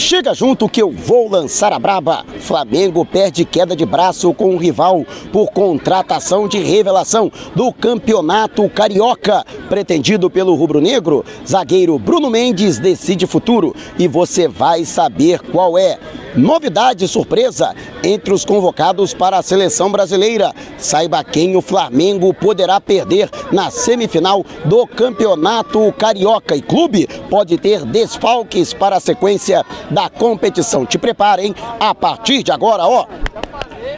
Chega junto que eu vou lançar a braba. Flamengo perde queda de braço com o rival por contratação de revelação do Campeonato Carioca. Pretendido pelo rubro-negro, zagueiro Bruno Mendes decide futuro e você vai saber qual é. Novidade surpresa entre os convocados para a seleção brasileira. Saiba quem o Flamengo poderá perder na semifinal do Campeonato Carioca e clube pode ter desfalques para a sequência da competição. Te preparem a partir de agora, ó.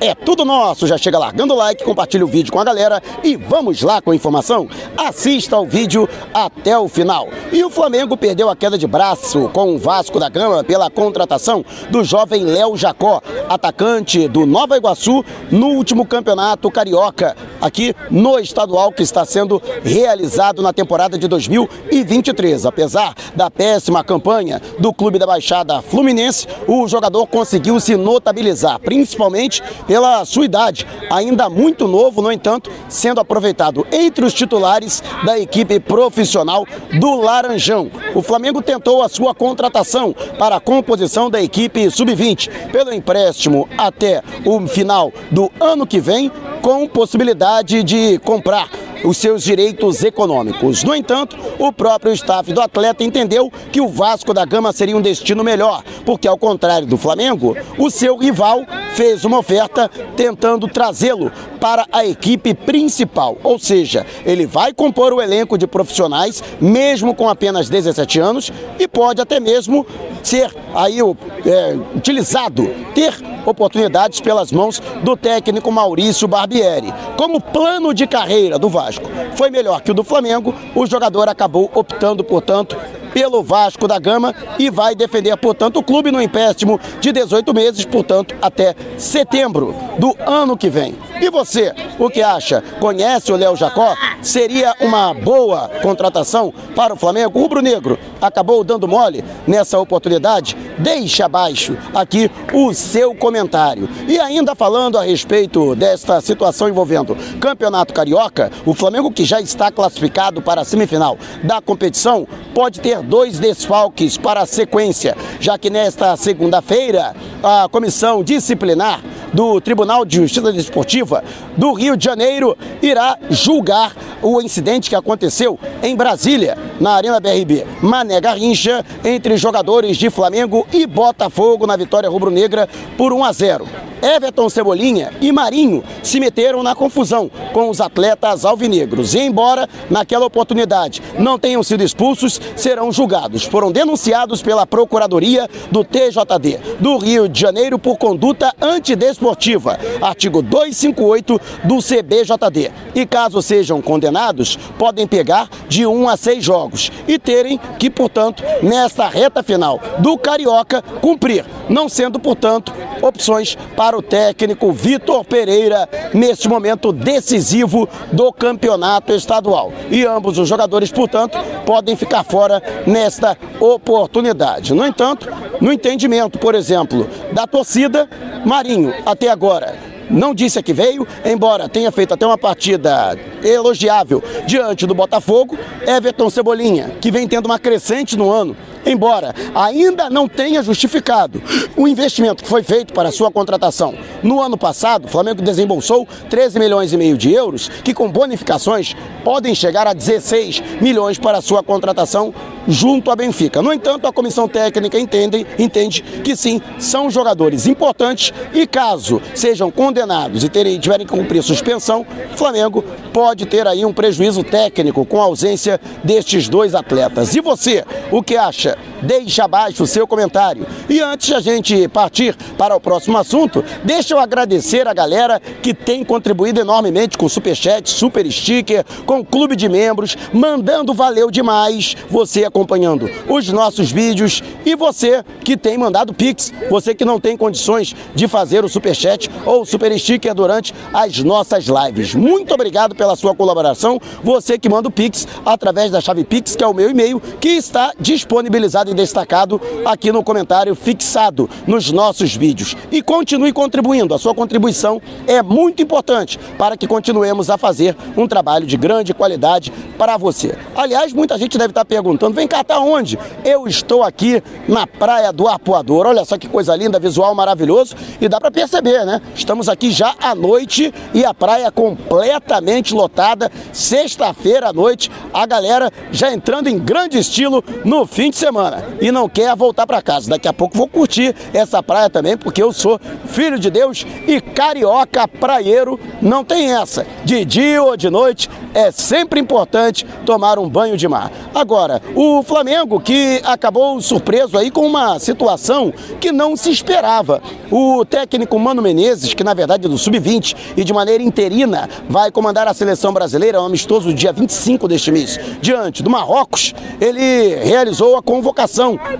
É tudo nosso. Já chega largando o like, compartilha o vídeo com a galera e vamos lá com a informação. Assista ao vídeo até o final. E o Flamengo perdeu a queda de braço com o Vasco da Gama pela contratação do jovem Léo Jacó, atacante do Nova Iguaçu no último campeonato carioca, aqui no estadual que está sendo realizado na temporada de 2023. Apesar da péssima campanha do clube da Baixada Fluminense, o jogador conseguiu se notabilizar, principalmente pela sua idade, ainda muito novo, no entanto, sendo aproveitado entre os titulares da equipe profissional do Laranjão. O Flamengo tentou a sua contratação para a composição da equipe sub-20 pelo empréstimo até o final do ano que vem, com possibilidade de comprar os seus direitos econômicos. No entanto, o próprio staff do atleta entendeu que o Vasco da Gama seria um destino melhor, porque ao contrário do Flamengo, o seu rival fez uma oferta tentando trazê-lo para a equipe principal, ou seja, ele vai compor o elenco de profissionais, mesmo com apenas 17 anos, e pode até mesmo ser aí é, utilizado, ter oportunidades pelas mãos do técnico Maurício Barbieri. Como plano de carreira do Vasco foi melhor que o do Flamengo, o jogador acabou optando, portanto, pelo Vasco da Gama e vai defender, portanto, o clube no empréstimo de 18 meses, portanto, até setembro do ano que vem. E você, o que acha? Conhece o Léo Jacó? Seria uma boa contratação para o Flamengo? O Rubro Negro acabou dando mole nessa oportunidade? Deixe abaixo aqui o seu comentário. E ainda falando a respeito desta situação envolvendo Campeonato Carioca, o Flamengo que já está classificado para a semifinal da competição pode ter dois desfalques para a sequência, já que nesta segunda-feira a comissão disciplinar do Tribunal de Justiça Desportiva do Rio de Janeiro irá julgar o incidente que aconteceu em Brasília, na Arena BRB. Mané Garrincha entre jogadores de Flamengo e Botafogo na vitória rubro-negra por 1 a 0. Everton Cebolinha e Marinho se meteram na confusão com os atletas alvinegros. E embora naquela oportunidade não tenham sido expulsos, serão julgados. Foram denunciados pela Procuradoria do TJD do Rio de Janeiro por conduta antidesportiva, artigo 258 do CBJD. E caso sejam condenados, podem pegar de um a seis jogos e terem que, portanto, nesta reta final do Carioca, cumprir, não sendo, portanto, opções para o técnico Vitor Pereira neste momento decisivo do campeonato estadual. E ambos os jogadores, portanto, podem ficar fora nesta oportunidade. No entanto, no entendimento, por exemplo, da torcida, Marinho, até agora, não disse a que veio, embora tenha feito até uma partida elogiável diante do Botafogo. Everton Cebolinha, que vem tendo uma crescente no ano, embora ainda não tenha justificado o investimento que foi feito para sua contratação. No ano passado, o Flamengo desembolsou 13 milhões e meio de euros, que com bonificações podem chegar a 16 milhões para sua contratação junto à Benfica. No entanto, a comissão técnica entende, entende que sim, são jogadores importantes e caso sejam condenados e terem, tiverem que cumprir suspensão, o Flamengo pode ter aí um prejuízo técnico com a ausência destes dois atletas. E você, o que acha? Deixe abaixo o seu comentário. E antes de a gente partir para o próximo assunto, deixa eu agradecer a galera que tem contribuído enormemente com superchat, super sticker, com clube de membros, mandando valeu demais você acompanhando os nossos vídeos e você que tem mandado Pix, você que não tem condições de fazer o superchat ou super sticker durante as nossas lives. Muito obrigado pela sua colaboração, você que manda o Pix através da chave Pix, que é o meu e-mail, que está disponibilizado e destacado aqui no comentário fixado nos nossos vídeos. E continue contribuindo, a sua contribuição é muito importante para que continuemos a fazer um trabalho de grande qualidade para você. Aliás, muita gente deve estar perguntando: vem cá, tá onde? Eu estou aqui na Praia do Arpoador. Olha só que coisa linda, visual maravilhoso e dá para perceber, né? Estamos aqui já à noite e a praia completamente lotada. Sexta-feira à noite, a galera já entrando em grande estilo no fim de semana e não quer voltar para casa. Daqui a pouco vou curtir essa praia também, porque eu sou filho de Deus e carioca praieiro não tem essa. De dia ou de noite é sempre importante tomar um banho de mar. Agora, o Flamengo que acabou surpreso aí com uma situação que não se esperava. O técnico Mano Menezes, que na verdade é do sub-20 e de maneira interina vai comandar a seleção brasileira, um amistoso dia 25 deste mês, diante do Marrocos, ele realizou a convocação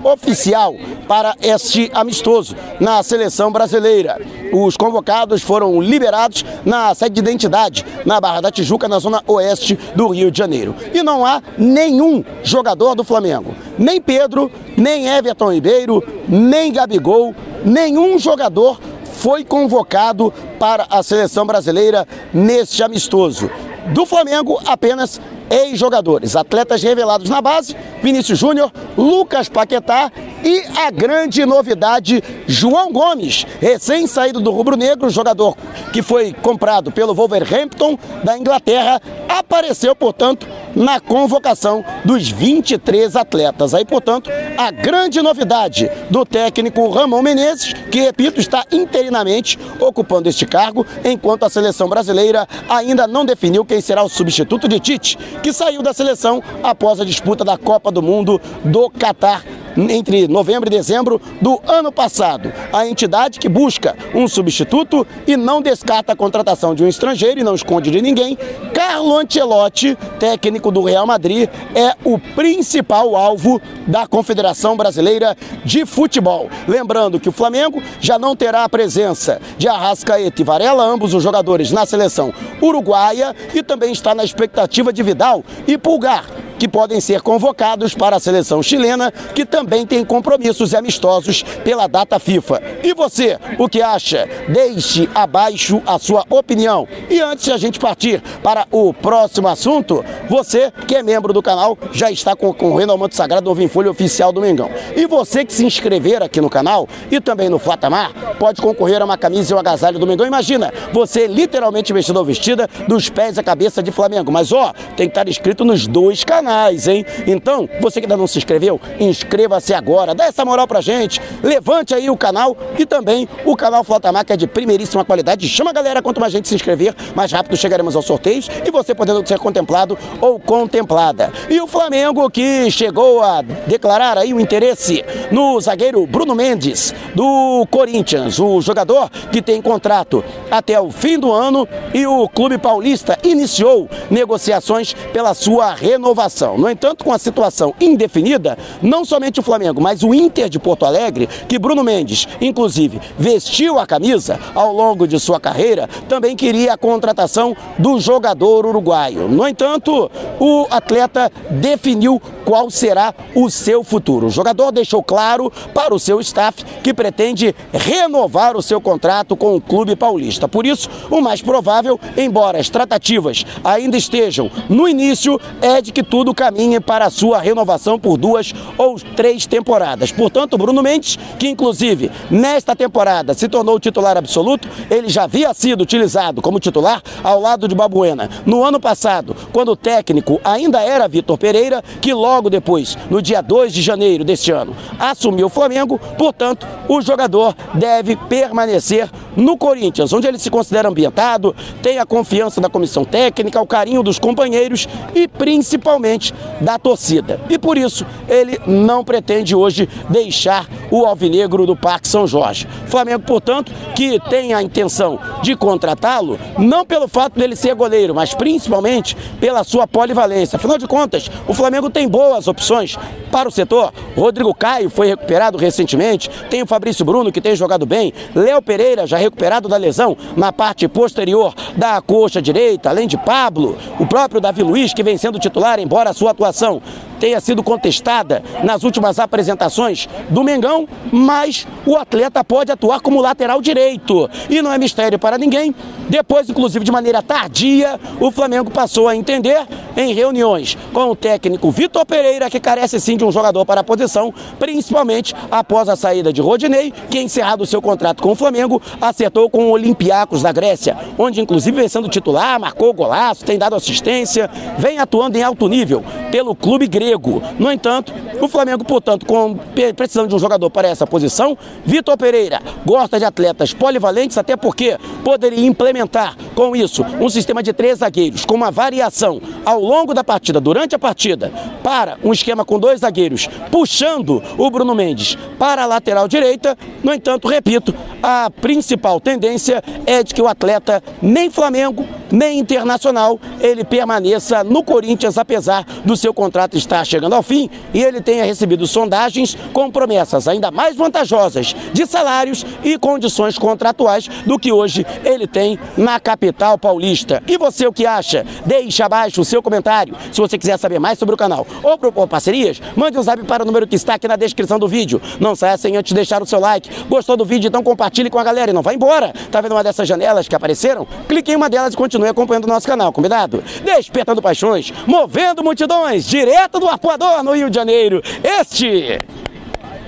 oficial para este amistoso na seleção brasileira. Os convocados foram liberados na sede de identidade, na Barra da Tijuca, na zona oeste do Rio de Janeiro. E não há nenhum jogador do Flamengo, nem Pedro, nem Everton Ribeiro, nem Gabigol, nenhum jogador foi convocado para a seleção brasileira neste amistoso. Do Flamengo, apenas ex-jogadores, atletas revelados na base, Vinícius Júnior, Lucas Paquetá e a grande novidade, João Gomes, recém-saído do Rubro Negro, jogador que foi comprado pelo Wolverhampton da Inglaterra, apareceu, portanto, na convocação dos 23 atletas. Aí, portanto, a grande novidade do técnico Ramon Menezes, que, repito, está interinamente ocupando este cargo, enquanto a seleção brasileira ainda não definiu quem será o substituto de Tite, que saiu da seleção após a disputa da Copa do Mundo do Catar entre novembro e dezembro do ano passado. A entidade que busca um substituto e não descarta a contratação de um estrangeiro e não esconde de ninguém, Carlo Ancelotti, técnico do Real Madrid, é o principal alvo da Confederação Brasileira de Futebol. Lembrando que o Flamengo já não terá a presença de Arrascaeta e Varela, ambos os jogadores na seleção uruguaia, e também está na expectativa de Vidal e Pulgar que podem ser convocados para a seleção chilena, que também tem compromissos amistosos pela data FIFA. E você, o que acha? Deixe abaixo a sua opinião. E antes de a gente partir para o próximo assunto, você que é membro do canal já está concorrendo ao Manto Sagrado Ovo em Folha Oficial do Mengão. E você que se inscrever aqui no canal e também no Flatamar, pode concorrer a uma camisa e um agasalho do Mengão. Imagina, você literalmente vestido ou vestida dos pés à cabeça de Flamengo. Mas ó, tem que estar inscrito nos dois canais hein? Então, você que ainda não se inscreveu, inscreva-se agora, dá essa moral pra gente, levante aí o canal e também o canal Flotamar, que é de primeiríssima qualidade. Chama a galera, quanto mais gente se inscrever, mais rápido chegaremos aos sorteios e você podendo ser contemplado ou contemplada. E o Flamengo que chegou a declarar aí o interesse no zagueiro Bruno Mendes, do Corinthians, o jogador que tem contrato até o fim do ano e o Clube Paulista iniciou negociações pela sua renovação situação. No entanto, com a situação indefinida, não somente o Flamengo, mas o Inter de Porto Alegre, que Bruno Mendes, inclusive, vestiu a camisa ao longo de sua carreira, também queria a contratação do jogador uruguaio. No entanto, o atleta definiu qual será o seu futuro. O jogador deixou claro para o seu staff que pretende renovar o seu contrato com o clube paulista. Por isso, o mais provável, embora as tratativas ainda estejam no início, é de que tudo caminhe para a sua renovação por duas ou três temporadas. Portanto, Bruno Mendes, que inclusive nesta temporada se tornou titular absoluto, ele já havia sido utilizado como titular ao lado de Babuena no ano passado, quando o técnico ainda era Vitor Pereira, que logo depois, no dia 2 de janeiro deste ano, assumiu o Flamengo, portanto, o jogador deve permanecer no Corinthians, onde ele se considera ambientado, tem a confiança da comissão técnica, o carinho dos companheiros e principalmente da torcida. E por isso ele não pretende hoje deixar o alvinegro do Parque São Jorge. Flamengo, portanto, que tem a intenção de contratá-lo, não pelo fato dele ser goleiro, mas principalmente pela sua polivalência. Afinal de contas, o Flamengo tem boa boas opções para o setor. Rodrigo Caio foi recuperado recentemente, tem o Fabrício Bruno que tem jogado bem, Léo Pereira já recuperado da lesão na parte posterior da coxa direita, além de Pablo, o próprio Davi Luiz que vem sendo titular, embora a sua atuação tenha sido contestada nas últimas apresentações do Mengão, mas o atleta pode atuar como lateral direito. E não é mistério para ninguém. Depois, inclusive de maneira tardia, o Flamengo passou a entender em reuniões com o técnico Vitor Pereira, que carece sim de um jogador para a posição, principalmente após a saída de Rodinei, que encerrado o seu contrato com o Flamengo, acertou com o Olympiacos da Grécia, onde inclusive vem sendo titular, marcou golaço, tem dado assistência, vem atuando em alto nível pelo clube grego. No entanto, o Flamengo, portanto, com precisando de um jogador para essa posição, Vitor Pereira gosta de atletas polivalentes, até porque poderia implementar com isso um sistema de três zagueiros, com uma variação ao longo da partida, durante a partida, para um esquema com dois zagueiros, puxando o Bruno Mendes para a lateral direita. No entanto, repito, a principal tendência é de que o atleta nem Flamengo nem Internacional ele permaneça no Corinthians, apesar do seu contrato estar chegando ao fim e ele tenha recebido sondagens com promessas ainda mais vantajosas de salários e condições contratuais do que hoje ele tem na capital paulista. E você o que acha? Deixe abaixo o seu comentário. Se você quiser saber mais sobre o canal ou propor parcerias, mande um zap para o número que está aqui na descrição do vídeo. Não saia sem antes deixar o seu like. Gostou do vídeo? Então compartilhe com a galera e não vá embora. Tá vendo uma dessas janelas que apareceram? Clique em uma delas e continue acompanhando o nosso canal, combinado? Despertando paixões, movendo multidões, direto do Arpoador no Rio de Janeiro. Este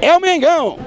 é o Mengão.